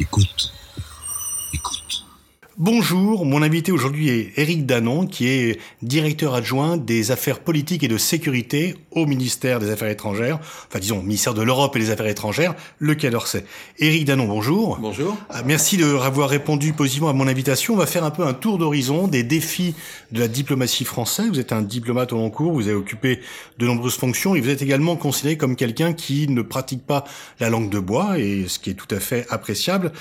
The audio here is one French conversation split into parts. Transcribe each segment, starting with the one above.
Écoute. Bonjour, mon invité aujourd'hui est Éric Danon, qui est directeur adjoint des affaires politiques et de sécurité au ministère des Affaires étrangères, enfin disons ministère de l'Europe et des Affaires étrangères, le Quai d'Orsay. Éric Danon, bonjour. Bonjour. Ah, merci de avoir répondu positivement à mon invitation. On va faire un peu un tour d'horizon des défis de la diplomatie française. Vous êtes un diplomate au long cours, vous avez occupé de nombreuses fonctions et vous êtes également considéré comme quelqu'un qui ne pratique pas la langue de bois, et ce qui est tout à fait appréciable.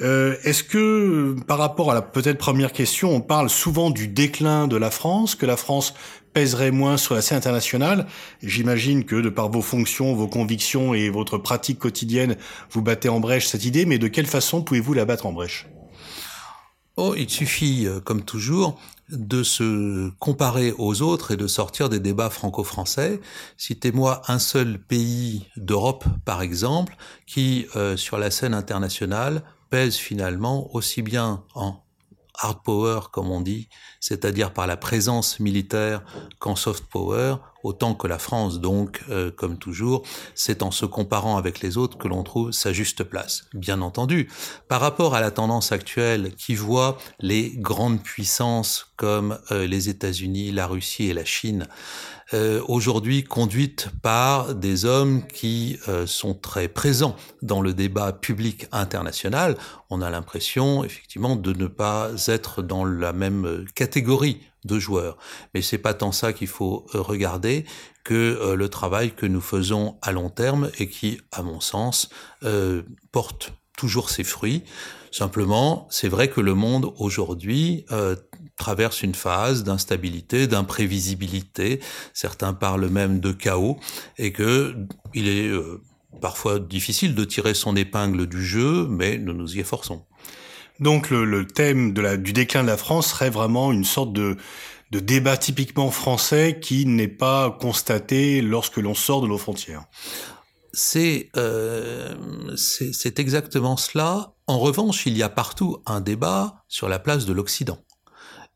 Euh, Est-ce que par rapport à la peut-être première question, on parle souvent du déclin de la France, que la France pèserait moins sur la scène internationale. J'imagine que de par vos fonctions, vos convictions et votre pratique quotidienne, vous battez en brèche cette idée, mais de quelle façon pouvez-vous la battre en brèche? Oh, il suffit, euh, comme toujours, de se comparer aux autres et de sortir des débats franco-français. Citez-moi un seul pays d'Europe, par exemple, qui, euh, sur la scène internationale, pèse finalement aussi bien en hard power, comme on dit, c'est-à-dire par la présence militaire qu'en soft power, autant que la France. Donc, euh, comme toujours, c'est en se comparant avec les autres que l'on trouve sa juste place. Bien entendu, par rapport à la tendance actuelle qui voit les grandes puissances comme euh, les États-Unis, la Russie et la Chine, euh, aujourd'hui conduites par des hommes qui euh, sont très présents dans le débat public international, on a l'impression effectivement de ne pas être dans la même catégorie de joueurs. Mais c'est pas tant ça qu'il faut euh, regarder que euh, le travail que nous faisons à long terme et qui, à mon sens, euh, porte toujours ses fruits. Simplement, c'est vrai que le monde aujourd'hui traverse une phase d'instabilité, d'imprévisibilité. Certains parlent même de chaos et que il est parfois difficile de tirer son épingle du jeu, mais nous nous y efforçons. Donc le, thème du déclin de la France serait vraiment une sorte de, débat typiquement français qui n'est pas constaté lorsque l'on sort de nos frontières. C'est euh, c'est exactement cela. En revanche, il y a partout un débat sur la place de l'Occident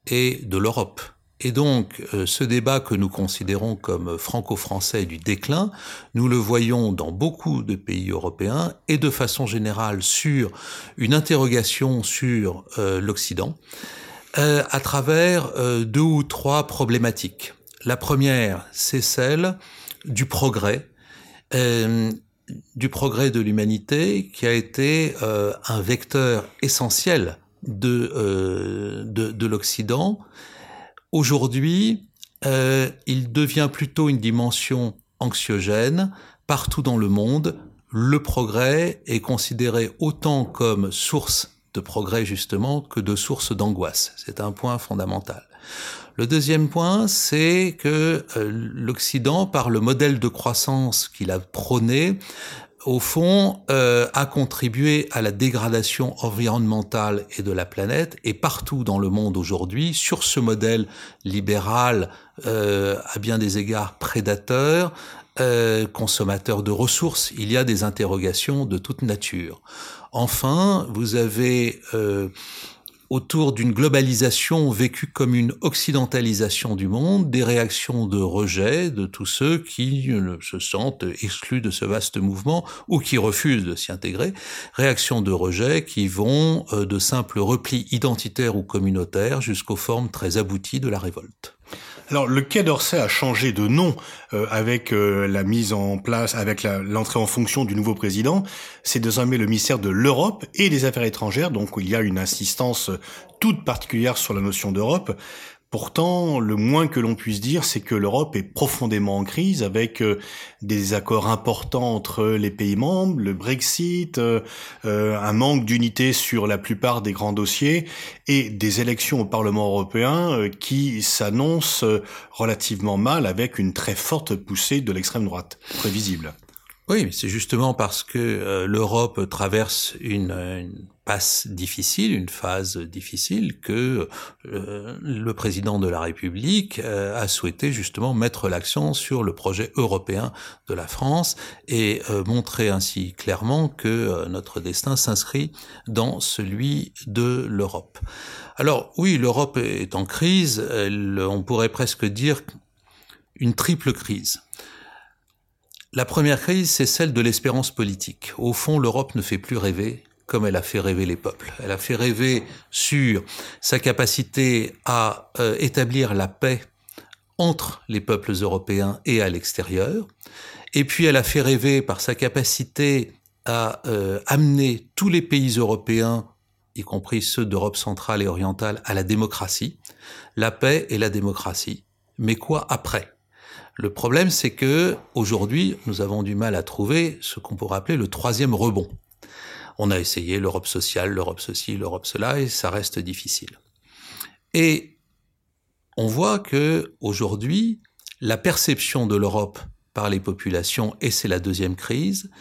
et de l'Europe. Et donc, euh, ce débat que nous considérons comme franco-français du déclin, nous le voyons dans beaucoup de pays européens et de façon générale sur une interrogation sur euh, l'Occident euh, à travers deux ou trois problématiques. La première, c'est celle du progrès, du progrès de l'humanité qui a été un vecteur essentiel de, de l'Occident Aujourd'hui, euh, il devient plutôt une dimension anxiogène. Partout dans le monde, le progrès est considéré autant comme source de progrès justement que de source d'angoisse. C'est un point fondamental. Le deuxième point, c'est que euh, l'Occident, par le modèle de croissance qu'il a prôné, au fond, euh, a contribué à la dégradation environnementale et de la planète, et partout dans le monde aujourd'hui, sur ce modèle libéral, euh, à bien des égards prédateur, euh, consommateur de ressources, il y a des interrogations de toute nature. Enfin, vous avez euh, autour d'une globalisation vécue comme une occidentalisation du monde, des réactions de rejet de tous ceux qui se sentent exclus de ce vaste mouvement ou qui refusent de s'y intégrer, réactions de rejet qui vont euh, de simples replis identitaires ou communautaires jusqu'aux formes très abouties de la révolte. Alors le Quai d'Orsay a changé de nom euh, avec euh, la mise en place, avec l'entrée en fonction du nouveau président. C'est désormais le ministère de l'Europe et des Affaires étrangères, donc il y a une insistance toute particulière sur la notion d'Europe. Pourtant, le moins que l'on puisse dire, c'est que l'Europe est profondément en crise avec euh, des accords importants entre les pays membres, le Brexit, euh, euh, un manque d'unité sur la plupart des grands dossiers et des élections au Parlement européen qui s'annoncent relativement mal avec une très forte poussée de l'extrême droite, prévisible. Oui, c'est justement parce que l'Europe traverse une, passe difficile, une phase difficile, que euh, le président de la République euh, a souhaité justement mettre l'accent sur le projet européen de la France et euh, montrer ainsi clairement que notre destin s'inscrit dans celui de l'Europe. Alors oui, l'Europe est en crise, on pourrait presque dire une triple crise. La première crise, c'est celle de l'espérance politique. Au fond, l'Europe ne fait plus rêver comme elle a fait rêver les peuples. Elle a fait rêver sur sa capacité à euh, établir la paix entre les peuples européens et à l'extérieur. Et puis elle a fait rêver par sa capacité à euh, amener tous les pays européens, y compris ceux d'Europe centrale et orientale, à la démocratie, la paix et la démocratie. Mais quoi après? Le problème, c'est que aujourd'hui, nous avons du mal à trouver ce qu'on pourrait appeler le troisième rebond. On a essayé l'Europe sociale, l'Europe ceci, l'Europe cela, et ça reste difficile. Et on voit que aujourd'hui, la perception de l'Europe par les populations, et c'est la deuxième crise,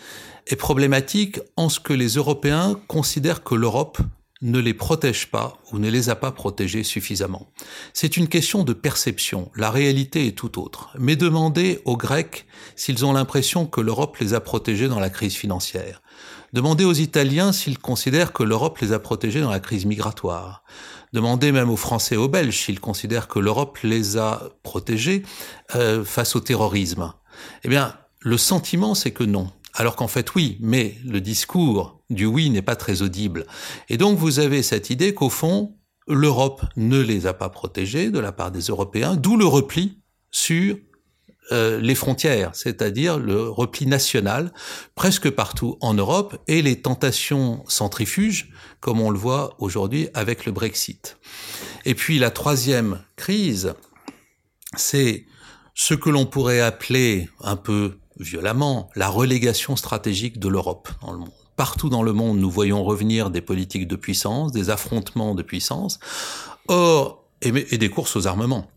est problématique en ce que les Européens considèrent que l'Europe ne les protège pas ou ne les a pas protégés suffisamment. C'est une question de perception. La réalité est tout autre. Mais demandez aux Grecs s'ils ont l'impression que l'Europe les a protégés dans la crise financière. Demandez aux Italiens s'ils considèrent que l'Europe les a protégés dans la crise migratoire. Demandez même aux Français et aux Belges s'ils considèrent que l'Europe les a protégés euh, face au terrorisme. Eh bien, le sentiment, c'est que non. Alors qu'en fait, oui, mais le discours du oui n'est pas très audible. Et donc, vous avez cette idée qu'au fond, l'Europe ne les a pas protégés de la part des Européens, d'où le repli sur euh, les frontières, c'est-à-dire le repli national presque partout en Europe et les tentations centrifuges, comme on le voit aujourd'hui avec le Brexit. Et puis la troisième crise, c'est ce que l'on pourrait appeler un peu violemment la relégation stratégique de l'Europe dans le monde. Partout dans le monde, nous voyons revenir des politiques de puissance, des affrontements de puissance, or et, des courses aux armements.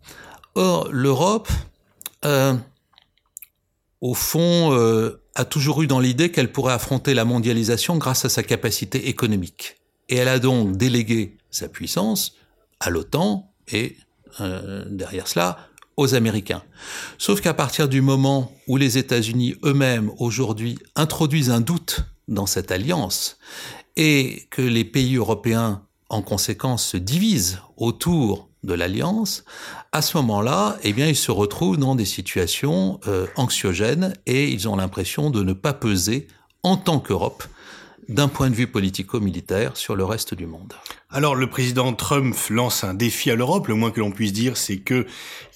Or, l'Europe, euh, au fond, euh, a toujours eu dans l'idée qu'elle pourrait affronter la mondialisation grâce à sa capacité économique. Et elle a donc délégué sa puissance à l'OTAN et euh, derrière cela Américains. Sauf qu'à partir du moment où les États-Unis eux-mêmes aujourd'hui introduisent un doute dans cette alliance et que les pays européens en conséquence se divisent autour de l'alliance, à ce moment-là, eh bien, ils se retrouvent dans des situations euh, anxiogènes et ils ont l'impression de ne pas peser en tant qu'Europe d'un point de vue politico-militaire sur le reste du monde. Alors le président Trump lance un défi à l'Europe. Le moins que l'on puisse dire, c'est que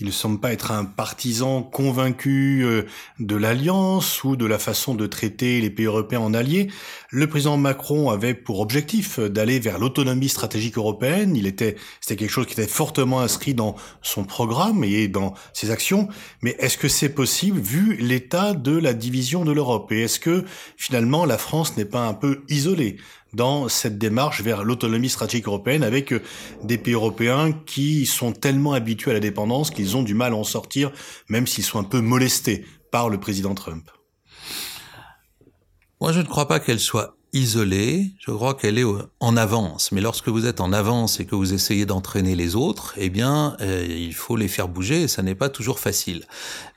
il ne semble pas être un partisan convaincu euh, de l'alliance ou de la façon de traiter les pays européens en alliés. Le président Macron avait pour objectif d'aller vers l'autonomie stratégique européenne. Il était, c'était quelque chose qui était fortement inscrit dans son programme et dans ses actions. Mais est-ce que c'est possible vu l'état de la division de l'Europe? Et est-ce que finalement la France n'est pas un peu isolée dans cette démarche vers l'autonomie stratégique européenne avec euh, des pays européens qui sont tellement habitués à la dépendance qu'ils ont du mal à en sortir, même s'ils sont un peu molestés par le président Trump. Moi, je ne crois pas qu'elle soit isolée, je crois qu'elle est en avance. Mais lorsque vous êtes en avance et que vous essayez d'entraîner les autres, eh bien, euh, il faut les faire bouger et ça n'est pas toujours facile.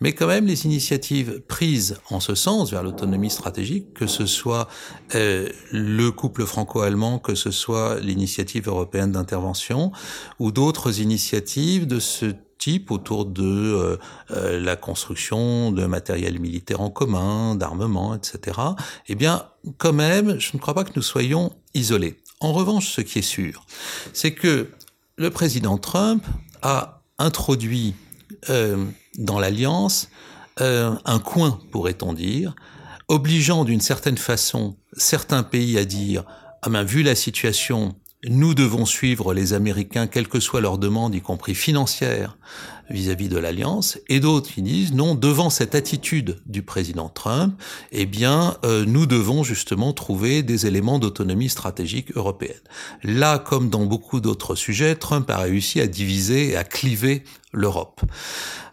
Mais quand même, les initiatives prises en ce sens vers l'autonomie stratégique, que ce soit euh, le couple franco-allemand, que ce soit l'initiative européenne d'intervention ou d'autres initiatives de ce type autour de euh, euh, la construction de matériel militaire en commun, d'armement, etc., eh bien, quand même, je ne crois pas que nous soyons isolés. En revanche, ce qui est sûr, c'est que le président Trump a introduit euh, dans l'alliance un coin, pourrait-on dire, obligeant d'une certaine façon certains pays à dire ah ben, vu la situation, nous devons suivre les Américains, quelle que soit leur demande, y compris financière, vis-à-vis de l'alliance, et d'autres qui disent non, devant cette attitude du président Trump, eh bien, euh, nous devons justement trouver des éléments d'autonomie stratégique européenne. Là, comme dans beaucoup d'autres sujets, Trump a réussi à diviser et à cliver l'Europe.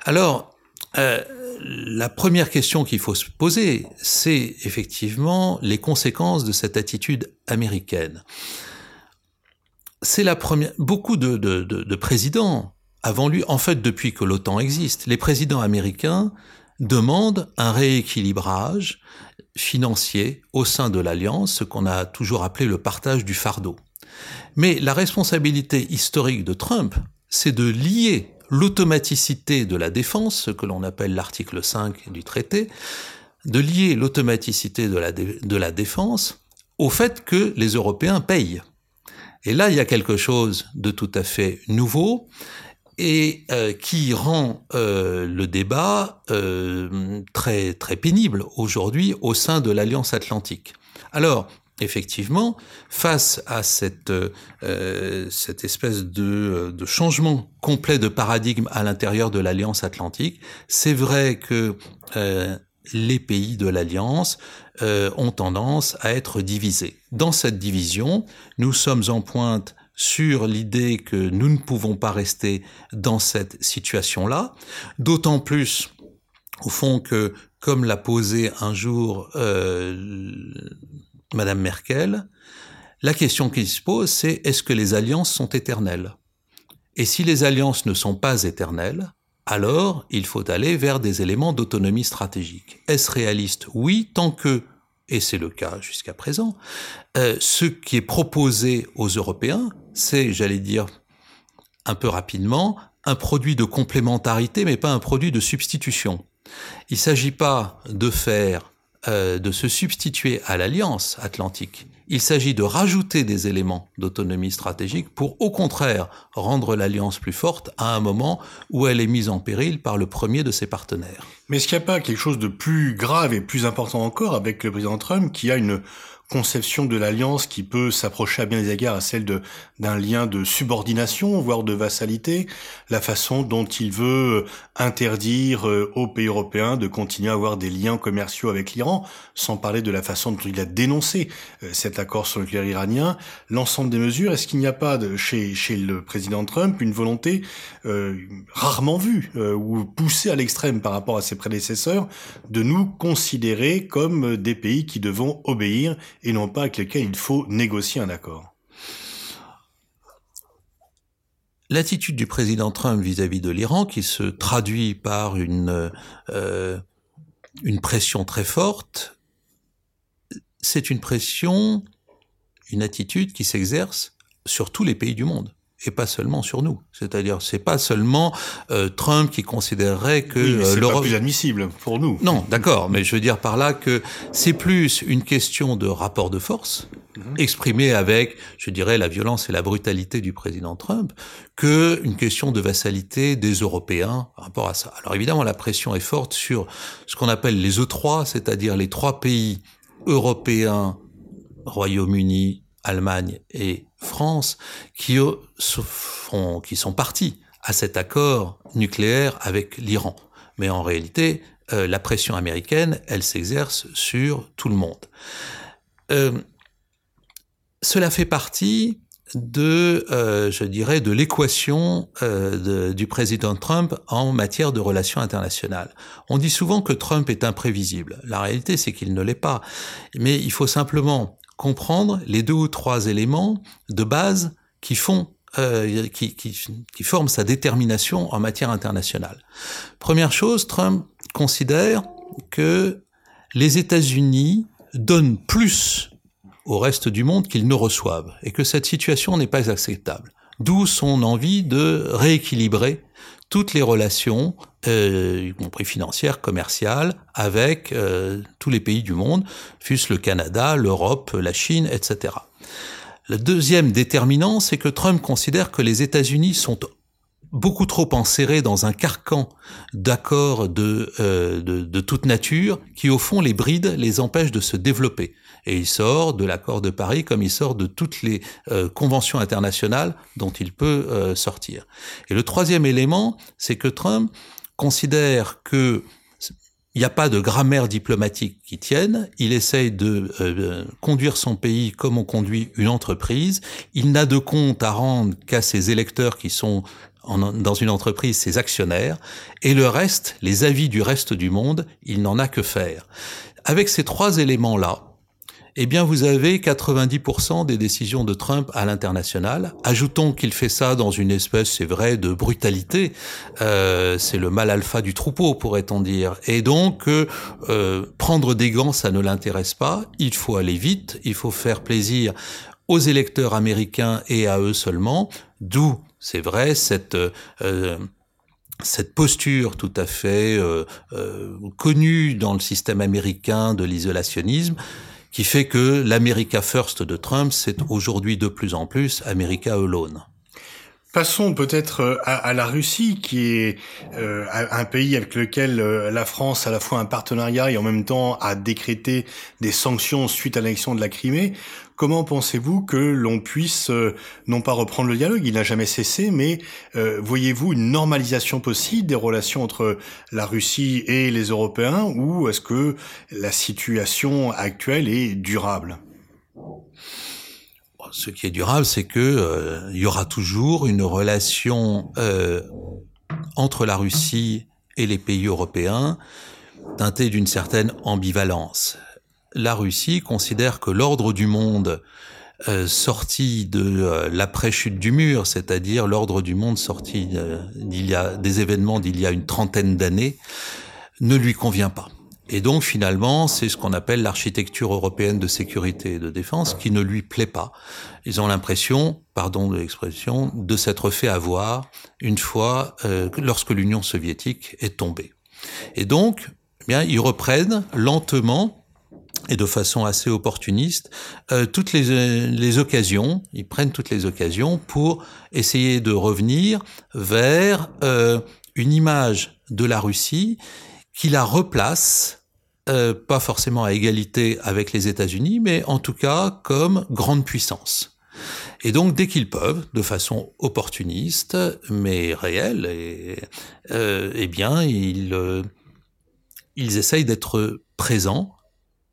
Alors, euh, la première question qu'il faut se poser, c'est effectivement les conséquences de cette attitude américaine c'est la première. Beaucoup de, de, de, présidents avant lui, en fait, depuis que l'OTAN existe, les présidents américains demandent un rééquilibrage financier au sein de l'alliance, ce qu'on a toujours appelé le partage du fardeau. Mais la responsabilité historique de Trump, c'est de lier l'automaticité de la défense, ce que l'on appelle l'article 5 du traité, de lier l'automaticité de la, de la défense au fait que les Européens payent. Et là, il y a quelque chose de tout à fait nouveau et euh, qui rend euh, le débat euh, très très pénible aujourd'hui au sein de l'Alliance Atlantique. Alors, effectivement, face à cette cette espèce de, de changement complet de paradigme à l'intérieur de l'Alliance Atlantique, c'est vrai que les pays de l'Alliance euh, ont tendance à être divisés. Dans cette division, nous sommes en pointe sur l'idée que nous ne pouvons pas rester dans cette situation-là, d'autant plus au fond que, comme l'a posé un jour euh, Madame Merkel, la question qui se pose, c'est est-ce que les alliances sont éternelles? Et si les alliances ne sont pas éternelles, alors il faut aller vers des éléments d'autonomie stratégique. Est-ce réaliste Oui, tant que, et c'est le cas jusqu'à présent, euh, ce qui est proposé aux Européens, c'est, j'allais dire un peu rapidement, un produit de complémentarité, mais pas un produit de substitution. Il ne s'agit pas de faire, euh, de se substituer à l'alliance atlantique. Il s'agit de rajouter des éléments d'autonomie stratégique pour, au contraire, rendre l'alliance plus forte à un moment où elle est mise en péril par le premier de ses partenaires. Mais est-ce qu'il n'y a pas quelque chose de plus grave et plus important encore avec le président Trump qui a une conception de l'alliance qui peut s'approcher à bien des égards à celle d'un lien de subordination, voire de vassalité, la façon dont il veut interdire euh, aux pays européens de continuer à avoir des liens commerciaux avec l'Iran, sans parler de la façon dont il a dénoncé euh, cet accord sur le nucléaire iranien, l'ensemble des mesures, est-ce qu'il n'y a pas de, chez, chez le président Trump une volonté euh, rarement vue ou poussée à l'extrême par rapport à ses prédécesseurs de nous considérer comme des pays qui devons obéir et non pas avec lesquels il faut négocier un accord. L'attitude du président Trump vis-à-vis de l'Iran, qui se traduit par une, euh, une pression très forte, c'est une pression, une attitude qui s'exerce sur tous les pays du monde et pas seulement sur nous. C'est-à-dire, c'est pas seulement euh, Trump qui considérerait que oui, euh, l'Europe plus admissible pour nous. Non, d'accord, mais je veux dire par là que c'est plus une question de rapport de force mhm. exprimé avec, je dirais, la violence et la brutalité du président Trump, que une question de vassalité des Européens par rapport à ça. Alors évidemment, la pression est forte sur ce qu'on appelle les E3, c'est-à-dire les trois pays européens, Royaume-Uni, Allemagne et France, qui, sont, qui sont partis à cet accord nucléaire avec l'Iran. Mais en réalité, euh, la pression américaine, elle s'exerce sur tout le monde. Euh, cela fait partie de, euh, je dirais, de l'équation du président Trump en matière de relations internationales. On dit souvent que Trump est imprévisible. La réalité, c'est qu'il ne l'est pas. Mais il faut simplement comprendre les deux ou trois éléments de base qui font euh, qui, qui, qui forment sa détermination en matière internationale. Première chose, Trump considère que les États-Unis donnent plus au reste du monde qu'ils ne reçoivent et que cette situation n'est pas acceptable. D'où son envie de rééquilibrer toutes les relations, euh, y compris financières, commerciales, avec euh, tous les pays du monde, fût-ce le Canada, l'Europe, la Chine, etc. Le deuxième déterminant, c'est que Trump considère que les États-Unis sont beaucoup trop enserrés dans un carcan d'accords de, euh, de, de, toute nature qui, au fond, les bride, les empêche de se développer. Et il sort de l'accord de Paris comme il sort de toutes les euh, conventions internationales dont il peut euh, sortir. Et le troisième élément, c'est que Trump considère que il n'y a pas de grammaire diplomatique qui tienne. Il essaye de euh, conduire son pays comme on conduit une entreprise. Il n'a de compte à rendre qu'à ses électeurs qui sont dans une entreprise, ses actionnaires. Et le reste, les avis du reste du monde, il n'en a que faire. Avec ces trois éléments-là, eh bien vous avez 90% des décisions de Trump à l'international. Ajoutons qu'il fait ça dans une espèce, c'est vrai, de brutalité. Euh, c'est le mal alpha du troupeau, pourrait-on dire. Et donc, euh, prendre des gants, ça ne l'intéresse pas. Il faut aller vite, il faut faire plaisir aux électeurs américains et à eux seulement. D'où, c'est vrai, cette... Euh, cette posture tout à fait euh, euh, connue dans le système américain de l'isolationnisme, qui fait que l'America First de Trump, c'est aujourd'hui de plus en plus America Alone. Passons peut-être euh, à, la Russie, qui est euh, un pays avec lequel euh, la France a à la fois un partenariat et en même temps a décrété des sanctions suite à l'annexion de la Crimée. Comment pensez-vous que l'on puisse non pas reprendre le dialogue, il n'a jamais cessé, mais voyez-vous une normalisation possible des relations entre la Russie et les Européens, ou est-ce que la situation actuelle est durable? Ce qui est durable, c'est que euh, il y aura toujours une relation euh, entre la Russie et les pays européens teintée d'une certaine ambivalence. La Russie considère que l'ordre du monde euh, sorti de l'après-chute du mur, c'est-à-dire l'ordre du monde sorti d'il y a des événements d'il y a une trentaine d'années, ne lui convient pas. Et donc finalement, c'est ce qu'on appelle l'architecture européenne de sécurité et de défense qui ne lui plaît pas. Ils ont l'impression, pardon de l'expression, de s'être fait avoir une fois euh, lorsque l'Union soviétique est tombée. Et donc, eh bien, ils reprennent lentement et de façon assez opportuniste euh, toutes les, les, occasions, ils prennent toutes les occasions pour essayer de revenir vers euh, une image de la Russie qui la replace, euh, pas forcément à égalité avec les États-Unis, mais en tout cas comme grande puissance. Et donc, dès qu'ils peuvent, de façon opportuniste, mais réelle, euh, eh bien, ils, euh, ils essayent d'être présents,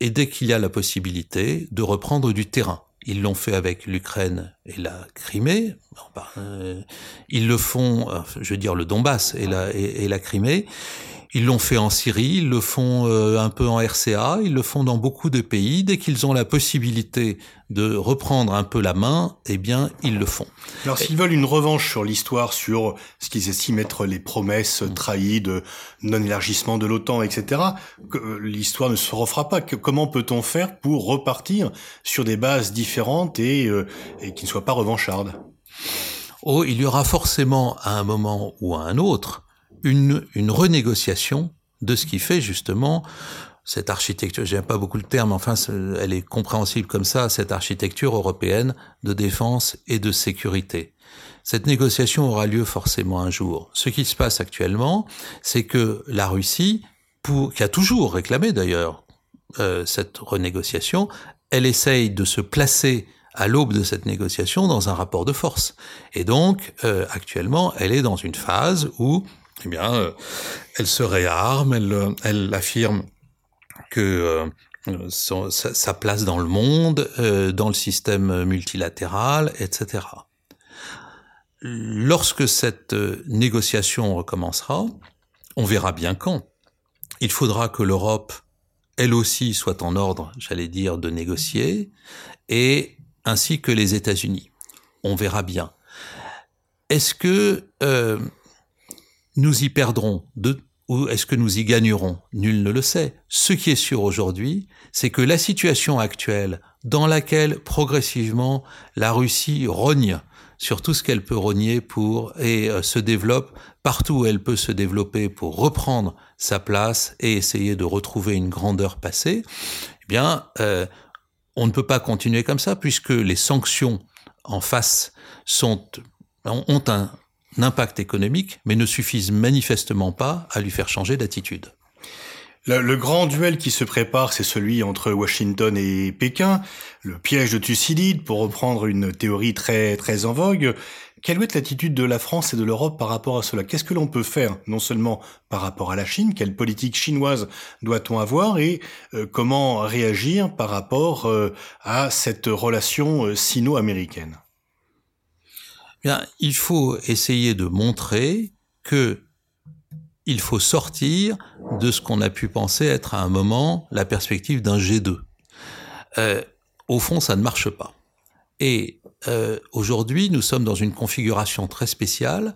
et dès qu'il y a la possibilité, de reprendre du terrain. Ils l'ont fait avec l'Ukraine et la Crimée. Euh, ils le font, je veux dire le Donbass et la, et la Crimée. Ils l'ont fait en Syrie, ils le font euh, un peu en RCA, ils le font dans beaucoup de pays. Dès qu'ils ont la possibilité de reprendre un peu la main, eh bien, ils le font. Alors, s'ils veulent une revanche sur l'histoire, sur ce qu'ils estiment être les promesses trahies de non-élargissement de l'OTAN, etc., euh, l'histoire ne se refera pas. Comment peut-on faire pour repartir sur des bases différentes et, euh, et qui ne soient pas revanchardes? Oh, il y aura forcément à un moment ou à un autre une, une renégociation de ce qui fait justement cette architecture, j'aime pas beaucoup le terme, enfin elle est compréhensible comme ça, cette architecture européenne de défense et de sécurité. Cette négociation aura lieu forcément un jour. Ce qui se passe actuellement, c'est que la Russie, qui a toujours réclamé d'ailleurs euh, cette renégociation, elle essaye de se placer à l'aube de cette négociation dans un rapport de force. Et donc, euh, actuellement, elle est dans une phase où eh bien, euh, elle se réarme, elle, euh, elle affirme que euh, sa, place dans le monde, dans le système multilatéral, etc. Lorsque cette négociation recommencera, on verra bien quand. Il faudra que l'Europe, elle aussi, soit en ordre, j'allais dire, de négocier, et ainsi que les États-Unis. On verra bien. Est-ce que nous y perdrons de, ou est-ce que nous y gagnerons? Nul ne le sait. Ce qui est sûr aujourd'hui, c'est que la situation actuelle, dans laquelle progressivement la Russie rogne sur tout ce qu'elle peut rogner pour et euh, se développe partout où elle peut se développer pour reprendre sa place et essayer de retrouver une grandeur passée, eh bien, euh, on ne peut pas continuer comme ça puisque les sanctions en face sont ont un, impact économique, mais ne suffisent manifestement pas à lui faire changer d'attitude. Le, grand duel qui se prépare, c'est celui entre Washington et Pékin, le piège de Thucydide, pour reprendre une théorie très très en vogue. Quelle doit être l'attitude de la France et de l'Europe par rapport à cela? Qu'est-ce que l'on peut faire, non seulement par rapport à la Chine, quelle politique chinoise doit-on avoir et euh, comment réagir par rapport euh, à cette relation euh, sino-américaine? Bien, il faut essayer de montrer que il faut sortir de ce qu'on a pu penser être à un moment la perspective d'un G2. Euh, au fond, ça ne marche pas. Et euh, aujourd'hui, nous sommes dans une configuration très spéciale,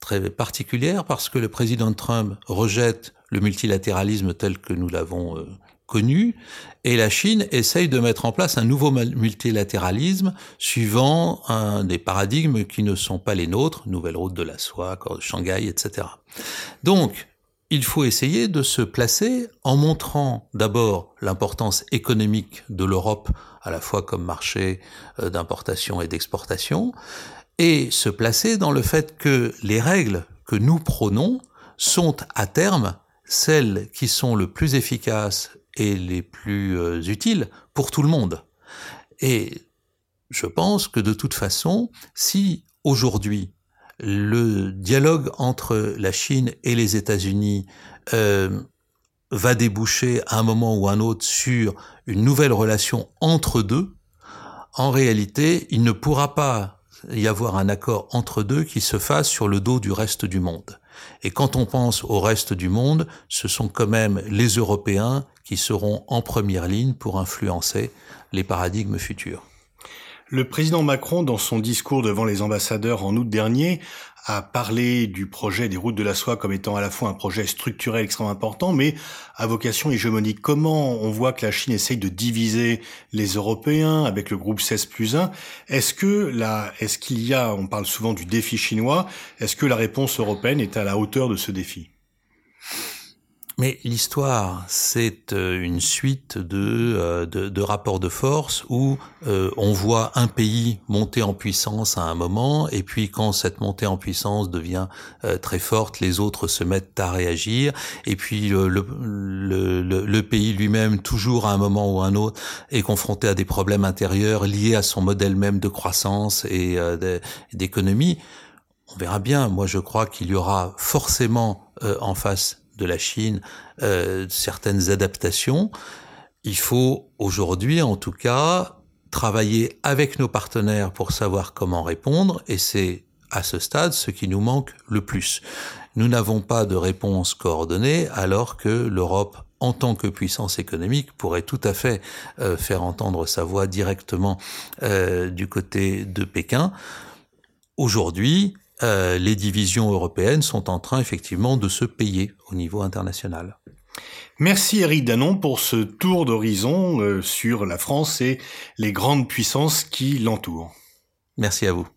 très particulière, parce que le président Trump rejette le multilatéralisme tel que nous l'avons euh, connu, et la Chine essaye de mettre en place un nouveau multilatéralisme suivant un des paradigmes qui ne sont pas les nôtres, nouvelle route de la soie, Shanghai, etc. Donc, il faut essayer de se placer en montrant d'abord l'importance économique de l'Europe à la fois comme marché euh, d'importation et d'exportation, et se placer dans le fait que les règles que nous prônons sont à terme celles qui sont le plus efficaces et les plus euh, utiles pour tout le monde. Et je pense que de toute façon, si aujourd'hui le dialogue entre la Chine et les États-Unis euh, va déboucher à un moment ou un autre sur une nouvelle relation entre deux, en réalité, il ne pourra pas y avoir un accord entre deux qui se fasse sur le dos du reste du monde. Et quand on pense au reste du monde, ce sont quand même les Européens qui seront en première ligne pour influencer les paradigmes futurs. Le président Macron, dans son discours devant les ambassadeurs en août dernier, a parlé du projet des routes de la soie comme étant à la fois un projet structurel extrêmement important, mais à vocation hégémonique. Comment on voit que la Chine essaye de diviser les Européens avec le groupe 16 plus 1 Est-ce que là, est-ce qu'il y a, on parle souvent du défi chinois, est-ce que la réponse européenne est à la hauteur de ce défi? Mais l'histoire, c'est euh, une suite euh, de, de, rapports de force où euh, on voit un pays monter en puissance à un moment, et puis quand cette montée en puissance devient très forte, les autres se mettent à réagir, et puis le, le, le, pays lui-même, toujours à un moment ou un autre, est confronté à des problèmes intérieurs liés à son modèle même de croissance et d'économie. On verra bien. Moi, je crois qu'il y aura forcément en face de la Chine euh, certaines adaptations. Il faut aujourd'hui, en tout cas, travailler avec nos partenaires pour savoir comment répondre, et c'est à ce stade ce qui nous manque le plus. Nous n'avons pas de réponse coordonnée alors que l'Europe en tant que puissance économique pourrait tout à fait euh, faire entendre sa voix directement euh, du côté de Pékin. Aujourd'hui, euh, les divisions européennes sont en train effectivement de se payer au niveau international. Merci Eric Danon pour ce tour d'horizon euh, sur la France et les grandes puissances qui l'entourent. Merci à vous.